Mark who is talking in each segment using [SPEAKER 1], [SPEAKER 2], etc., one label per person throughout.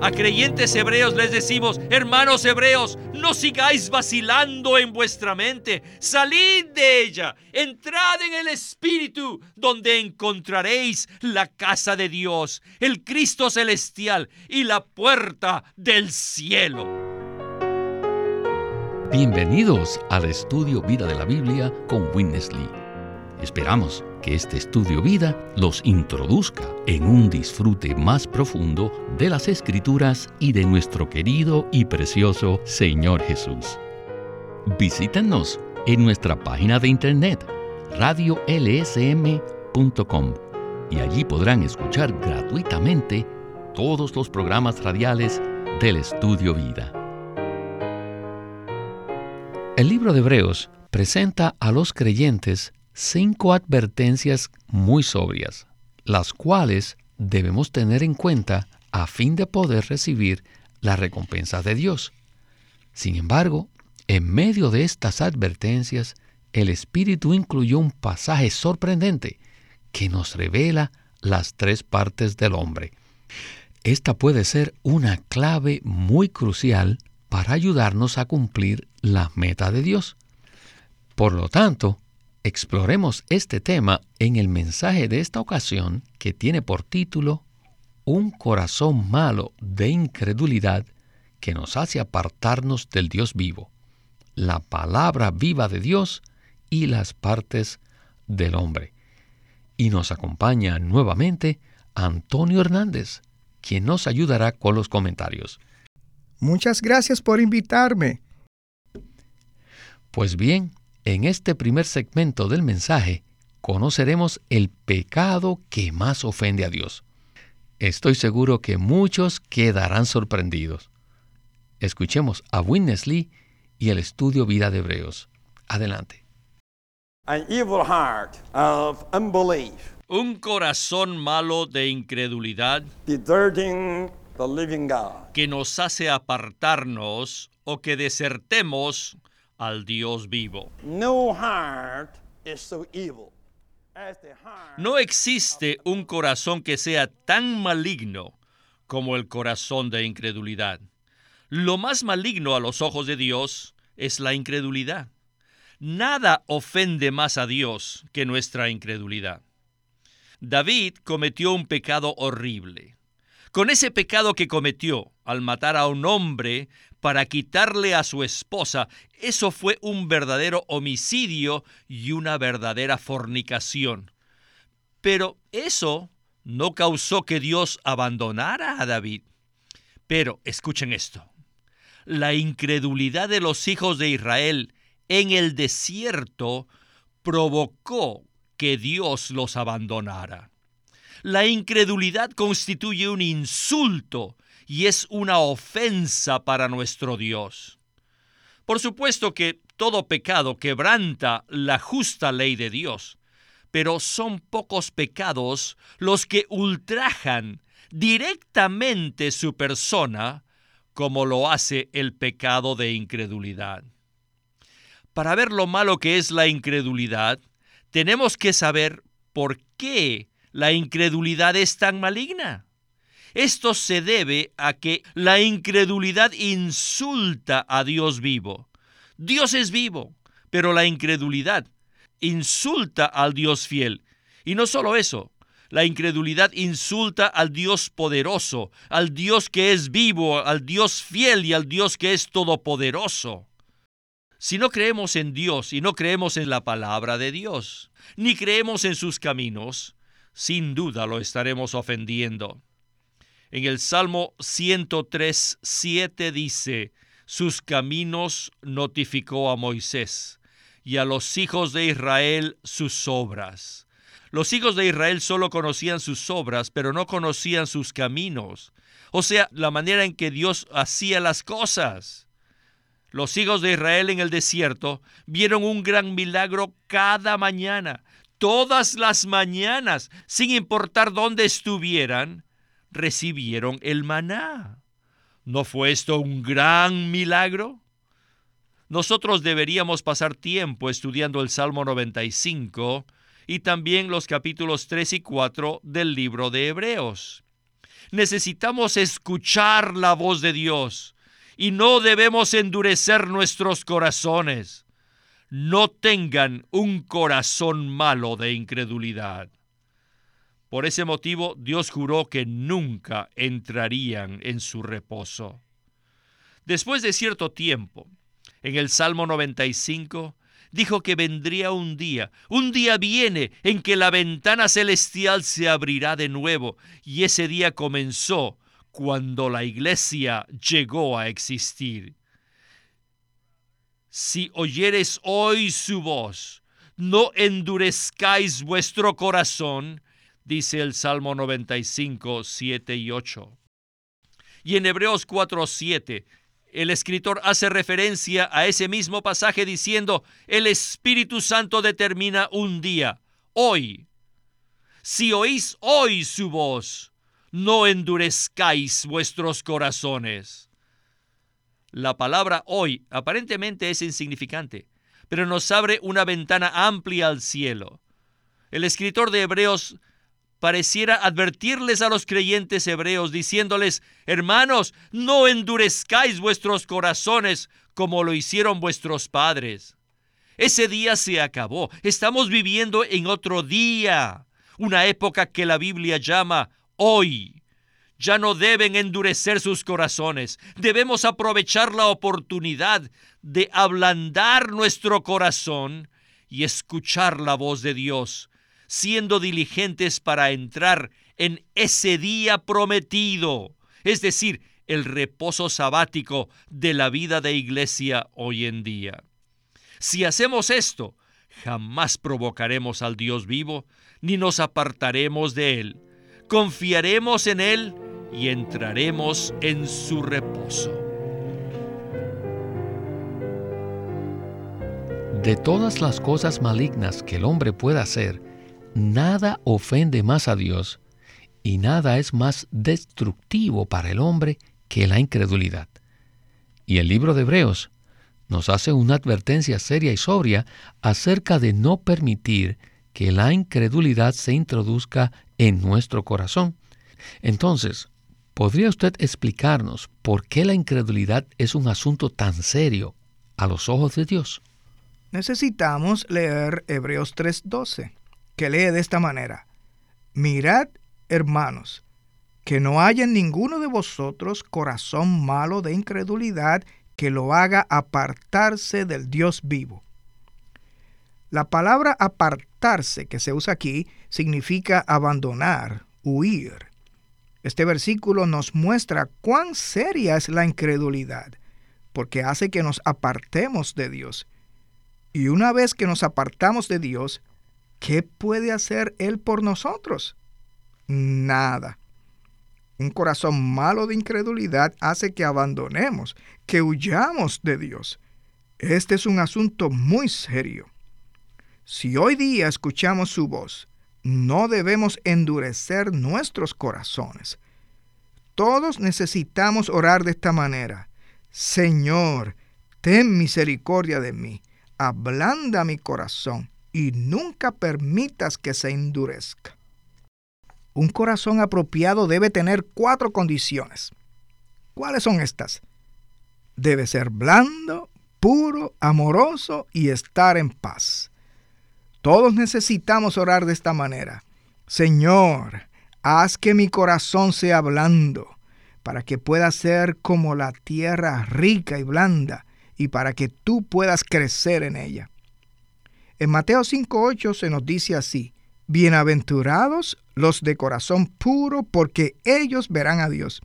[SPEAKER 1] A creyentes hebreos les decimos, hermanos hebreos, no sigáis vacilando en vuestra mente, salid de ella, entrad en el Espíritu, donde encontraréis la casa de Dios, el Cristo celestial y la puerta del cielo.
[SPEAKER 2] Bienvenidos al estudio Vida de la Biblia con Winnes Lee. Esperamos que este estudio vida los introduzca en un disfrute más profundo de las escrituras y de nuestro querido y precioso Señor Jesús. Visítenos en nuestra página de internet radiolsm.com y allí podrán escuchar gratuitamente todos los programas radiales del estudio vida. El libro de Hebreos presenta a los creyentes cinco advertencias muy sobrias, las cuales debemos tener en cuenta a fin de poder recibir la recompensa de Dios. Sin embargo, en medio de estas advertencias, el Espíritu incluyó un pasaje sorprendente que nos revela las tres partes del hombre. Esta puede ser una clave muy crucial para ayudarnos a cumplir la meta de Dios. Por lo tanto, Exploremos este tema en el mensaje de esta ocasión que tiene por título Un corazón malo de incredulidad que nos hace apartarnos del Dios vivo, la palabra viva de Dios y las partes del hombre. Y nos acompaña nuevamente Antonio Hernández, quien nos ayudará con los comentarios.
[SPEAKER 3] Muchas gracias por invitarme.
[SPEAKER 2] Pues bien, en este primer segmento del mensaje conoceremos el pecado que más ofende a Dios. Estoy seguro que muchos quedarán sorprendidos. Escuchemos a Witness Lee y el estudio Vida de Hebreos. Adelante.
[SPEAKER 1] Un corazón malo de incredulidad que nos hace apartarnos o que desertemos al Dios vivo. No existe un corazón que sea tan maligno como el corazón de incredulidad. Lo más maligno a los ojos de Dios es la incredulidad. Nada ofende más a Dios que nuestra incredulidad. David cometió un pecado horrible. Con ese pecado que cometió al matar a un hombre para quitarle a su esposa, eso fue un verdadero homicidio y una verdadera fornicación. Pero eso no causó que Dios abandonara a David. Pero escuchen esto. La incredulidad de los hijos de Israel en el desierto provocó que Dios los abandonara. La incredulidad constituye un insulto y es una ofensa para nuestro Dios. Por supuesto que todo pecado quebranta la justa ley de Dios, pero son pocos pecados los que ultrajan directamente su persona como lo hace el pecado de incredulidad. Para ver lo malo que es la incredulidad, tenemos que saber por qué la incredulidad es tan maligna. Esto se debe a que la incredulidad insulta a Dios vivo. Dios es vivo, pero la incredulidad insulta al Dios fiel. Y no solo eso, la incredulidad insulta al Dios poderoso, al Dios que es vivo, al Dios fiel y al Dios que es todopoderoso. Si no creemos en Dios y no creemos en la palabra de Dios, ni creemos en sus caminos, sin duda lo estaremos ofendiendo. En el Salmo 103, 7 dice, sus caminos notificó a Moisés y a los hijos de Israel sus obras. Los hijos de Israel solo conocían sus obras, pero no conocían sus caminos, o sea, la manera en que Dios hacía las cosas. Los hijos de Israel en el desierto vieron un gran milagro cada mañana todas las mañanas, sin importar dónde estuvieran, recibieron el maná. ¿No fue esto un gran milagro? Nosotros deberíamos pasar tiempo estudiando el Salmo 95 y también los capítulos 3 y 4 del libro de Hebreos. necesitamos escuchar la voz de Dios y no debemos endurecer nuestros corazones. No tengan un corazón malo de incredulidad. Por ese motivo Dios juró que nunca entrarían en su reposo. Después de cierto tiempo, en el Salmo 95, dijo que vendría un día, un día viene en que la ventana celestial se abrirá de nuevo, y ese día comenzó cuando la iglesia llegó a existir. Si oyeres hoy su voz, no endurezcáis vuestro corazón, dice el Salmo 95, 7 y 8. Y en Hebreos 4, 7, el escritor hace referencia a ese mismo pasaje diciendo, el Espíritu Santo determina un día, hoy. Si oís hoy su voz, no endurezcáis vuestros corazones. La palabra hoy aparentemente es insignificante, pero nos abre una ventana amplia al cielo. El escritor de Hebreos pareciera advertirles a los creyentes hebreos, diciéndoles, hermanos, no endurezcáis vuestros corazones como lo hicieron vuestros padres. Ese día se acabó. Estamos viviendo en otro día, una época que la Biblia llama hoy. Ya no deben endurecer sus corazones. Debemos aprovechar la oportunidad de ablandar nuestro corazón y escuchar la voz de Dios siendo diligentes para entrar en ese día prometido, es decir, el reposo sabático de la vida de iglesia hoy en día. Si hacemos esto, jamás provocaremos al Dios vivo, ni nos apartaremos de Él. Confiaremos en Él y entraremos en su reposo.
[SPEAKER 2] De todas las cosas malignas que el hombre pueda hacer, nada ofende más a Dios y nada es más destructivo para el hombre que la incredulidad. Y el libro de Hebreos nos hace una advertencia seria y sobria acerca de no permitir que la incredulidad se introduzca en nuestro corazón. Entonces, ¿podría usted explicarnos por qué la incredulidad es un asunto tan serio a los ojos de Dios?
[SPEAKER 3] Necesitamos leer Hebreos 3:12 que lee de esta manera, Mirad, hermanos, que no haya en ninguno de vosotros corazón malo de incredulidad que lo haga apartarse del Dios vivo. La palabra apartarse que se usa aquí significa abandonar, huir. Este versículo nos muestra cuán seria es la incredulidad, porque hace que nos apartemos de Dios. Y una vez que nos apartamos de Dios, ¿qué puede hacer Él por nosotros? Nada. Un corazón malo de incredulidad hace que abandonemos, que huyamos de Dios. Este es un asunto muy serio. Si hoy día escuchamos su voz, no debemos endurecer nuestros corazones. Todos necesitamos orar de esta manera. Señor, ten misericordia de mí, ablanda mi corazón y nunca permitas que se endurezca. Un corazón apropiado debe tener cuatro condiciones. ¿Cuáles son estas? Debe ser blando, puro, amoroso y estar en paz. Todos necesitamos orar de esta manera. Señor, haz que mi corazón sea blando, para que pueda ser como la tierra rica y blanda, y para que tú puedas crecer en ella. En Mateo 5.8 se nos dice así, Bienaventurados los de corazón puro, porque ellos verán a Dios.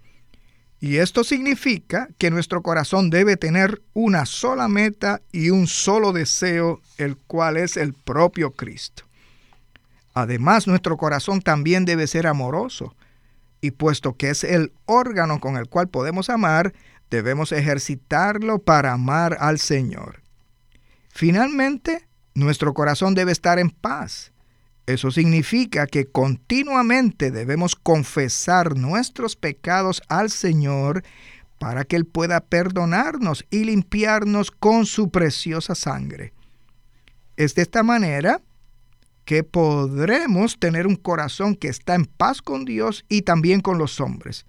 [SPEAKER 3] Y esto significa que nuestro corazón debe tener una sola meta y un solo deseo, el cual es el propio Cristo. Además, nuestro corazón también debe ser amoroso, y puesto que es el órgano con el cual podemos amar, debemos ejercitarlo para amar al Señor. Finalmente, nuestro corazón debe estar en paz. Eso significa que continuamente debemos confesar nuestros pecados al Señor para que Él pueda perdonarnos y limpiarnos con su preciosa sangre. Es de esta manera que podremos tener un corazón que está en paz con Dios y también con los hombres.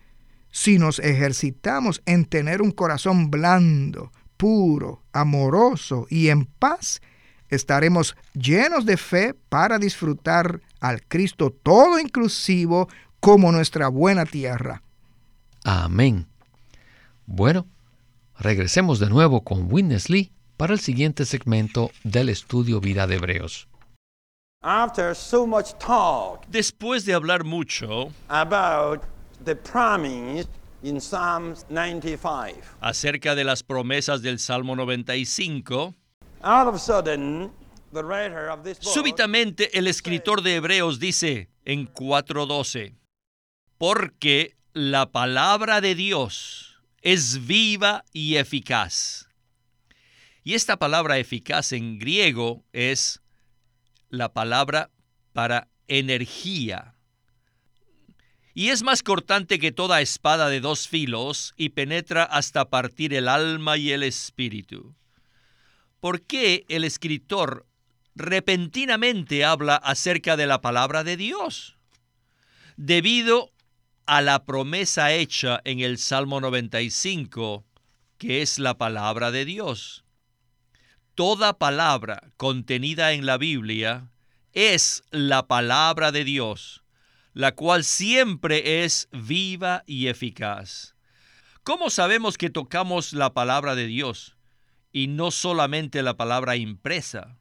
[SPEAKER 3] Si nos ejercitamos en tener un corazón blando, puro, amoroso y en paz, estaremos llenos de fe para disfrutar al Cristo todo inclusivo como nuestra buena tierra.
[SPEAKER 2] Amén. Bueno, regresemos de nuevo con Witness Lee para el siguiente segmento del estudio Vida de Hebreos.
[SPEAKER 1] Después de hablar mucho acerca de las promesas del Salmo 95, súbitamente el escritor de Hebreos dice en 4.12, porque la palabra de Dios es viva y eficaz. Y esta palabra eficaz en griego es la palabra para energía. Y es más cortante que toda espada de dos filos y penetra hasta partir el alma y el espíritu. ¿Por qué el escritor repentinamente habla acerca de la palabra de Dios? Debido a la promesa hecha en el Salmo 95, que es la palabra de Dios. Toda palabra contenida en la Biblia es la palabra de Dios, la cual siempre es viva y eficaz. ¿Cómo sabemos que tocamos la palabra de Dios y no solamente la palabra impresa?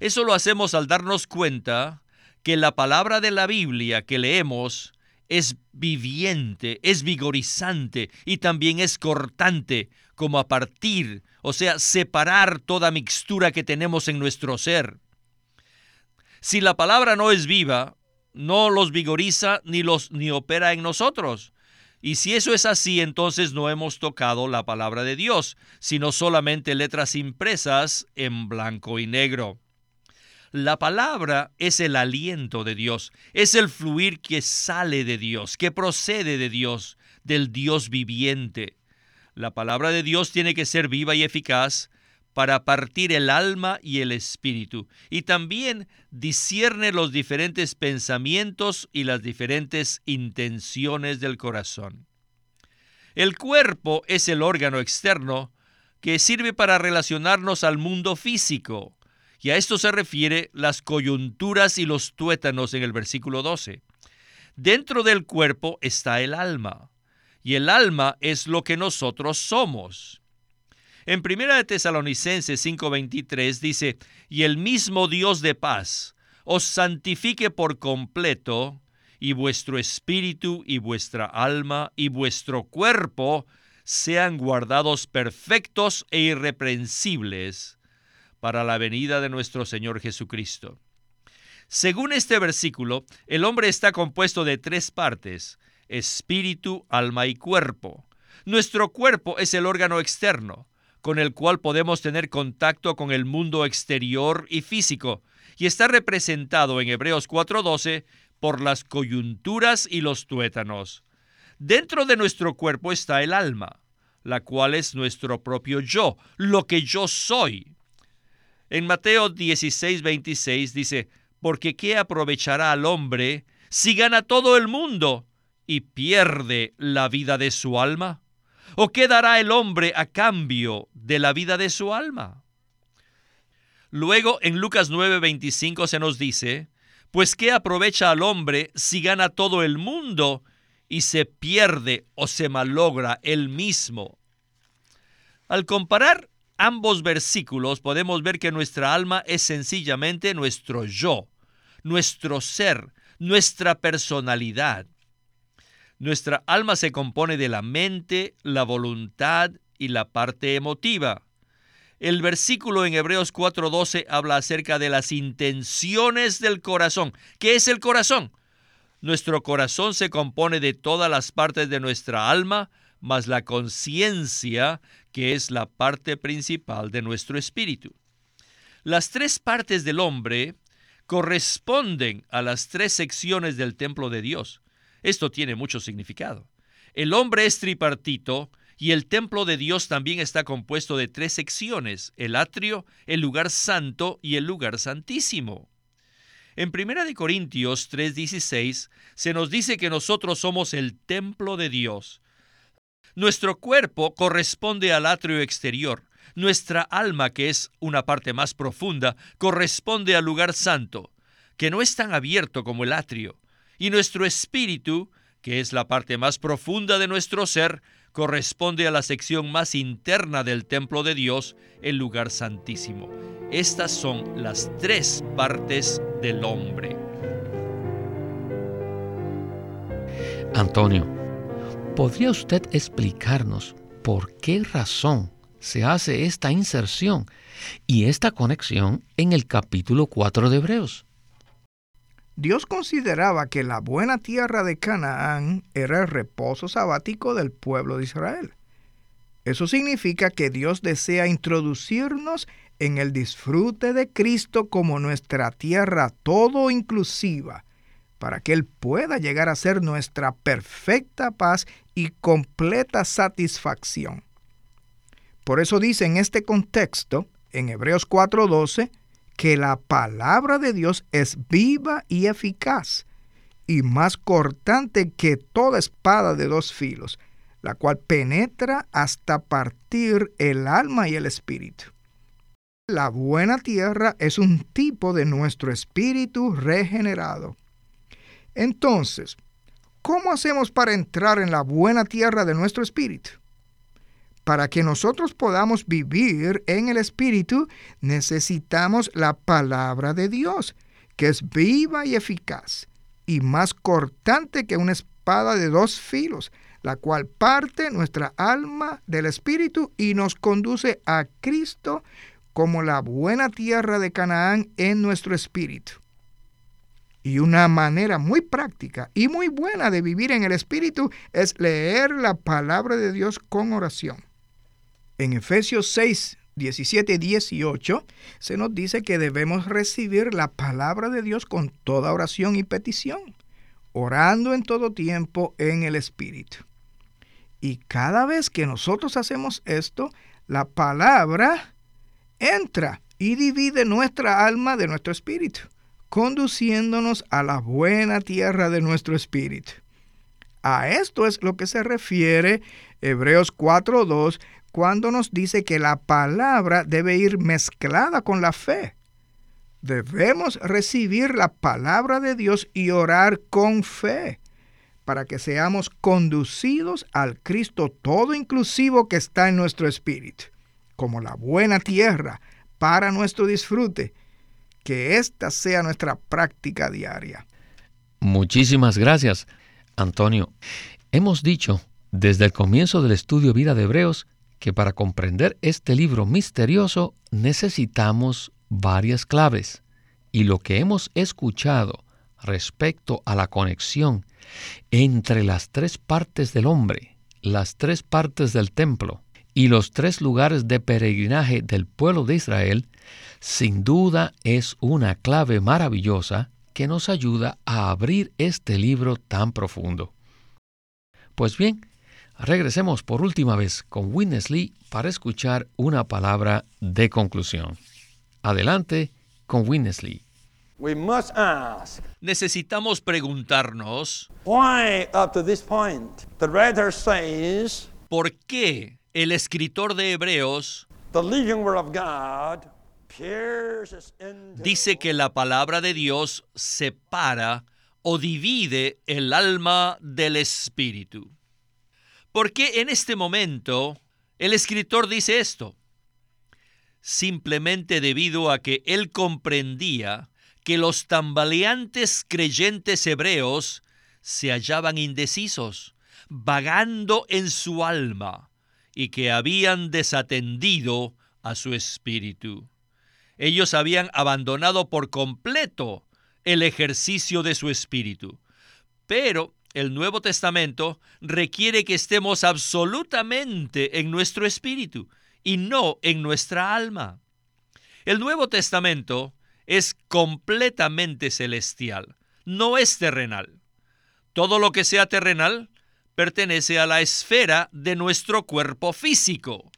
[SPEAKER 1] Eso lo hacemos al darnos cuenta que la palabra de la Biblia que leemos es viviente, es vigorizante y también es cortante, como a partir, o sea, separar toda mixtura que tenemos en nuestro ser. Si la palabra no es viva, no los vigoriza ni los ni opera en nosotros. Y si eso es así, entonces no hemos tocado la palabra de Dios, sino solamente letras impresas en blanco y negro. La palabra es el aliento de Dios, es el fluir que sale de Dios, que procede de Dios, del Dios viviente. La palabra de Dios tiene que ser viva y eficaz para partir el alma y el espíritu, y también discierne los diferentes pensamientos y las diferentes intenciones del corazón. El cuerpo es el órgano externo que sirve para relacionarnos al mundo físico y a esto se refiere las coyunturas y los tuétanos en el versículo 12. Dentro del cuerpo está el alma, y el alma es lo que nosotros somos. En 1 de Tesalonicenses 5:23 dice, y el mismo Dios de paz os santifique por completo, y vuestro espíritu y vuestra alma y vuestro cuerpo sean guardados perfectos e irreprensibles para la venida de nuestro Señor Jesucristo. Según este versículo, el hombre está compuesto de tres partes, espíritu, alma y cuerpo. Nuestro cuerpo es el órgano externo, con el cual podemos tener contacto con el mundo exterior y físico, y está representado en Hebreos 4:12 por las coyunturas y los tuétanos. Dentro de nuestro cuerpo está el alma, la cual es nuestro propio yo, lo que yo soy. En Mateo 16, 26 dice, porque ¿qué aprovechará al hombre si gana todo el mundo y pierde la vida de su alma? ¿O qué dará el hombre a cambio de la vida de su alma? Luego en Lucas 9:25 se nos dice, pues ¿qué aprovecha al hombre si gana todo el mundo y se pierde o se malogra él mismo? Al comparar ambos versículos podemos ver que nuestra alma es sencillamente nuestro yo, nuestro ser, nuestra personalidad. Nuestra alma se compone de la mente, la voluntad y la parte emotiva. El versículo en Hebreos 4:12 habla acerca de las intenciones del corazón. ¿Qué es el corazón? Nuestro corazón se compone de todas las partes de nuestra alma, más la conciencia, que es la parte principal de nuestro espíritu. Las tres partes del hombre corresponden a las tres secciones del templo de Dios. Esto tiene mucho significado. El hombre es tripartito y el templo de Dios también está compuesto de tres secciones, el atrio, el lugar santo y el lugar santísimo. En 1 Corintios 3:16 se nos dice que nosotros somos el templo de Dios. Nuestro cuerpo corresponde al atrio exterior. Nuestra alma, que es una parte más profunda, corresponde al lugar santo, que no es tan abierto como el atrio. Y nuestro espíritu, que es la parte más profunda de nuestro ser, corresponde a la sección más interna del templo de Dios, el lugar santísimo. Estas son las tres partes del hombre.
[SPEAKER 2] Antonio, ¿podría usted explicarnos por qué razón se hace esta inserción y esta conexión en el capítulo 4 de Hebreos?
[SPEAKER 3] Dios consideraba que la buena tierra de Canaán era el reposo sabático del pueblo de Israel. Eso significa que Dios desea introducirnos en el disfrute de Cristo como nuestra tierra todo inclusiva, para que Él pueda llegar a ser nuestra perfecta paz y completa satisfacción. Por eso dice en este contexto, en Hebreos 4:12, que la palabra de Dios es viva y eficaz y más cortante que toda espada de dos filos, la cual penetra hasta partir el alma y el espíritu. La buena tierra es un tipo de nuestro espíritu regenerado. Entonces, ¿cómo hacemos para entrar en la buena tierra de nuestro espíritu? Para que nosotros podamos vivir en el Espíritu, necesitamos la palabra de Dios, que es viva y eficaz, y más cortante que una espada de dos filos, la cual parte nuestra alma del Espíritu y nos conduce a Cristo como la buena tierra de Canaán en nuestro espíritu. Y una manera muy práctica y muy buena de vivir en el Espíritu es leer la palabra de Dios con oración. En Efesios 6, 17 y 18 se nos dice que debemos recibir la palabra de Dios con toda oración y petición, orando en todo tiempo en el Espíritu. Y cada vez que nosotros hacemos esto, la palabra entra y divide nuestra alma de nuestro espíritu, conduciéndonos a la buena tierra de nuestro espíritu. A esto es lo que se refiere Hebreos 4.2 cuando nos dice que la palabra debe ir mezclada con la fe. Debemos recibir la palabra de Dios y orar con fe para que seamos conducidos al Cristo todo inclusivo que está en nuestro espíritu, como la buena tierra para nuestro disfrute. Que esta sea nuestra práctica diaria.
[SPEAKER 2] Muchísimas gracias, Antonio. Hemos dicho desde el comienzo del estudio Vida de Hebreos que para comprender este libro misterioso necesitamos varias claves. Y lo que hemos escuchado respecto a la conexión entre las tres partes del hombre, las tres partes del templo y los tres lugares de peregrinaje del pueblo de Israel, sin duda es una clave maravillosa que nos ayuda a abrir este libro tan profundo. Pues bien, Regresemos por última vez con Winnesley para escuchar una palabra de conclusión. Adelante con Winnesley.
[SPEAKER 1] Necesitamos preguntarnos por qué el escritor de Hebreos dice que la palabra de Dios separa o divide el alma del espíritu. ¿Por qué en este momento el escritor dice esto? Simplemente debido a que él comprendía que los tambaleantes creyentes hebreos se hallaban indecisos, vagando en su alma, y que habían desatendido a su espíritu. Ellos habían abandonado por completo el ejercicio de su espíritu. Pero el Nuevo Testamento requiere que estemos absolutamente en nuestro espíritu y no en nuestra alma. El Nuevo Testamento es completamente celestial, no es terrenal. Todo lo que sea terrenal pertenece a la esfera de nuestro cuerpo físico.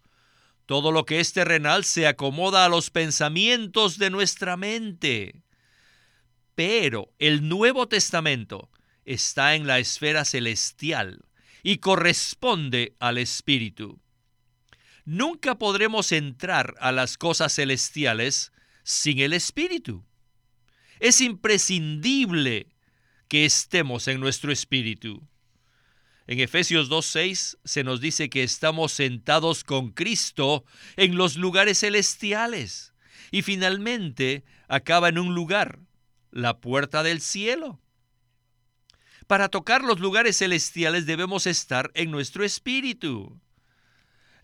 [SPEAKER 1] Todo lo que es terrenal se acomoda a los pensamientos de nuestra mente. Pero el Nuevo Testamento está en la esfera celestial y corresponde al Espíritu. Nunca podremos entrar a las cosas celestiales sin el Espíritu. Es imprescindible que estemos en nuestro Espíritu. En Efesios 2.6 se nos dice que estamos sentados con Cristo en los lugares celestiales. Y finalmente acaba en un lugar, la puerta del cielo. Para tocar los lugares celestiales debemos estar en nuestro espíritu.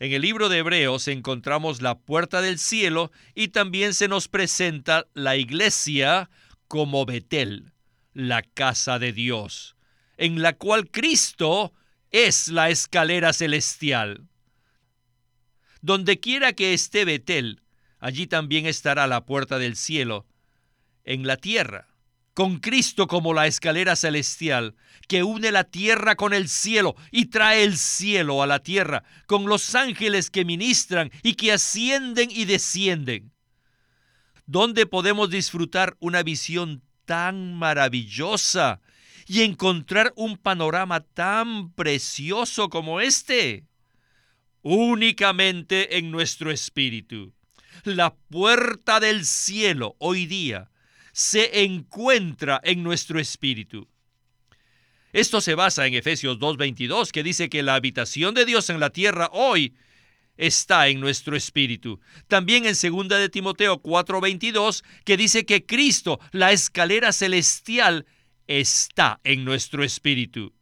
[SPEAKER 1] En el libro de Hebreos encontramos la puerta del cielo y también se nos presenta la iglesia como Betel, la casa de Dios en la cual Cristo es la escalera celestial. Donde quiera que esté Betel, allí también estará la puerta del cielo, en la tierra, con Cristo como la escalera celestial, que une la tierra con el cielo y trae el cielo a la tierra, con los ángeles que ministran y que ascienden y descienden. Donde podemos disfrutar una visión tan maravillosa y encontrar un panorama tan precioso como este? Únicamente en nuestro espíritu. La puerta del cielo hoy día se encuentra en nuestro espíritu. Esto se basa en Efesios 2.22, que dice que la habitación de Dios en la tierra hoy está en nuestro espíritu. También en 2 de Timoteo 4:22, que dice que Cristo, la escalera celestial, está en nuestro espíritu.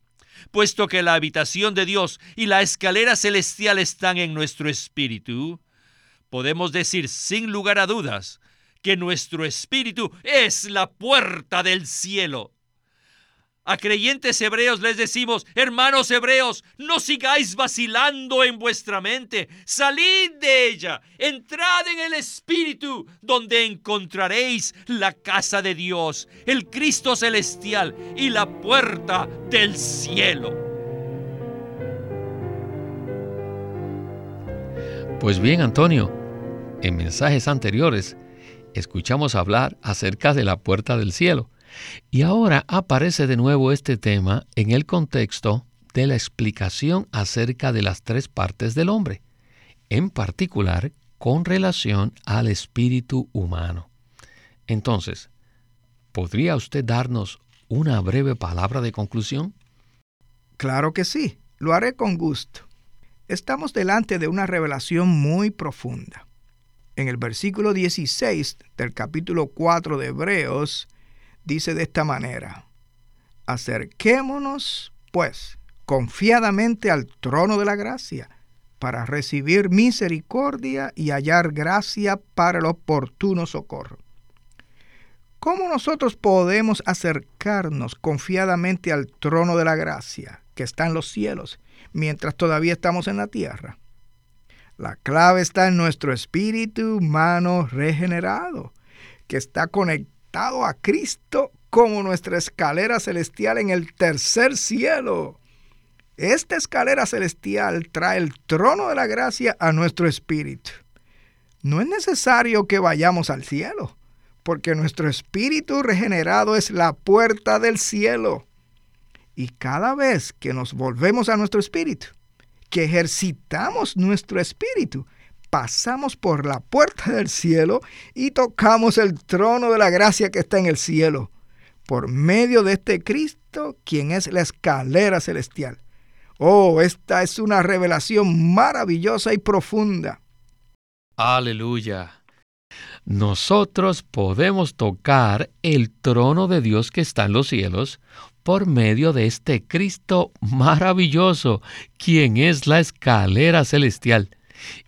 [SPEAKER 1] Puesto que la habitación de Dios y la escalera celestial están en nuestro espíritu, podemos decir sin lugar a dudas que nuestro espíritu es la puerta del cielo. A creyentes hebreos les decimos, hermanos hebreos, no sigáis vacilando en vuestra mente, salid de ella, entrad en el Espíritu, donde encontraréis la casa de Dios, el Cristo celestial y la puerta del cielo.
[SPEAKER 2] Pues bien, Antonio, en mensajes anteriores escuchamos hablar acerca de la puerta del cielo y ahora aparece de nuevo este tema en el contexto de la explicación acerca de las tres partes del hombre, en particular con relación al espíritu humano. Entonces, ¿podría usted darnos una breve palabra de conclusión?
[SPEAKER 3] Claro que sí, lo haré con gusto. Estamos delante de una revelación muy profunda. En el versículo 16 del capítulo 4 de Hebreos, dice de esta manera, acerquémonos, pues, confiadamente al trono de la gracia, para recibir misericordia y hallar gracia para el oportuno socorro. ¿Cómo nosotros podemos acercarnos confiadamente al trono de la gracia que está en los cielos mientras todavía estamos en la tierra? La clave está en nuestro espíritu humano regenerado, que está conectado a Cristo como nuestra escalera celestial en el tercer cielo. Esta escalera celestial trae el trono de la gracia a nuestro espíritu. No es necesario que vayamos al cielo, porque nuestro espíritu regenerado es la puerta del cielo. Y cada vez que nos volvemos a nuestro espíritu, que ejercitamos nuestro espíritu, pasamos por la puerta del cielo y tocamos el trono de la gracia que está en el cielo, por medio de este Cristo, quien es la escalera celestial. Oh, esta es una revelación maravillosa y profunda.
[SPEAKER 2] Aleluya. Nosotros podemos tocar el trono de Dios que está en los cielos por medio de este Cristo maravilloso, quien es la escalera celestial.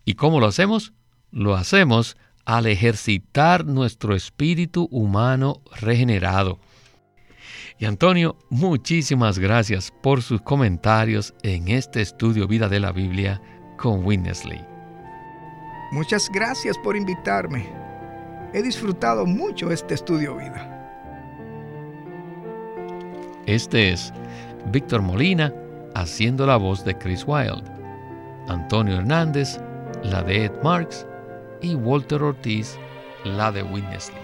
[SPEAKER 2] ¿Y cómo lo hacemos? Lo hacemos al ejercitar nuestro espíritu humano regenerado. Y Antonio, muchísimas gracias por sus comentarios en este estudio Vida de la Biblia con Winnesley.
[SPEAKER 3] Muchas gracias por invitarme. He disfrutado mucho este estudio Vida.
[SPEAKER 2] Este es Víctor Molina haciendo la voz de Chris Wilde. Antonio Hernández la de Ed Marks, y Walter Ortiz, la de Winnesley.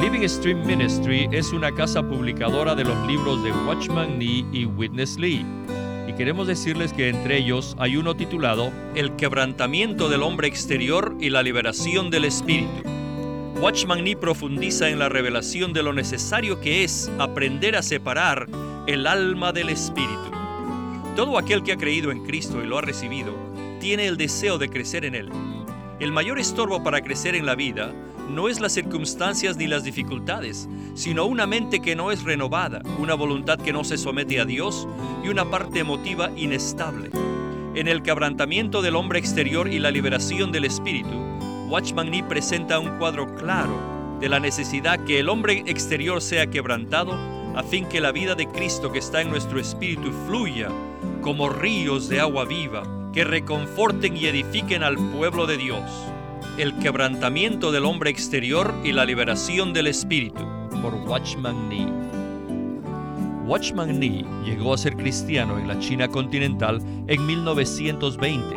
[SPEAKER 1] Living Stream Ministry es una casa publicadora de los libros de Watchman Nee y Witness Lee. Y queremos decirles que entre ellos hay uno titulado El quebrantamiento del hombre exterior y la liberación del espíritu Watchman Nee profundiza en la revelación de lo necesario que es aprender a separar el alma del espíritu. Todo aquel que ha creído en Cristo y lo ha recibido, tiene el deseo de crecer en Él. El mayor estorbo para crecer en la vida no es las circunstancias ni las dificultades, sino una mente que no es renovada, una voluntad que no se somete a Dios y una parte emotiva inestable. En el quebrantamiento del hombre exterior y la liberación del espíritu, Watchman Nee presenta un cuadro claro de la necesidad que el hombre exterior sea quebrantado a fin que la vida de Cristo que está en nuestro espíritu fluya como ríos de agua viva que reconforten y edifiquen al pueblo de Dios el quebrantamiento del hombre exterior y la liberación del espíritu, por Watchman Nee. Watchman Nee llegó a ser cristiano en la China continental en 1920,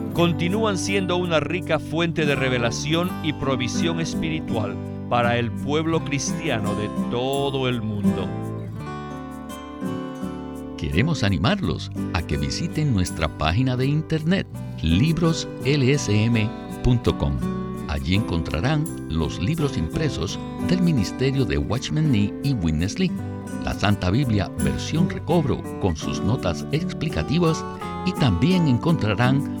[SPEAKER 1] continúan siendo una rica fuente de revelación y provisión espiritual para el pueblo cristiano de todo el mundo.
[SPEAKER 4] Queremos animarlos a que visiten nuestra página de internet libroslsm.com Allí encontrarán los libros impresos del Ministerio de Watchman Nee y Witness Lee, la Santa Biblia versión recobro con sus notas explicativas y también encontrarán